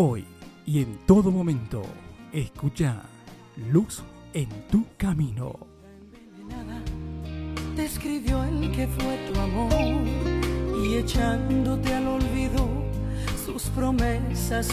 Hoy y en todo momento, escucha Luz en tu camino. Te escribió el que fue tu amor y echándote al olvido sus promesas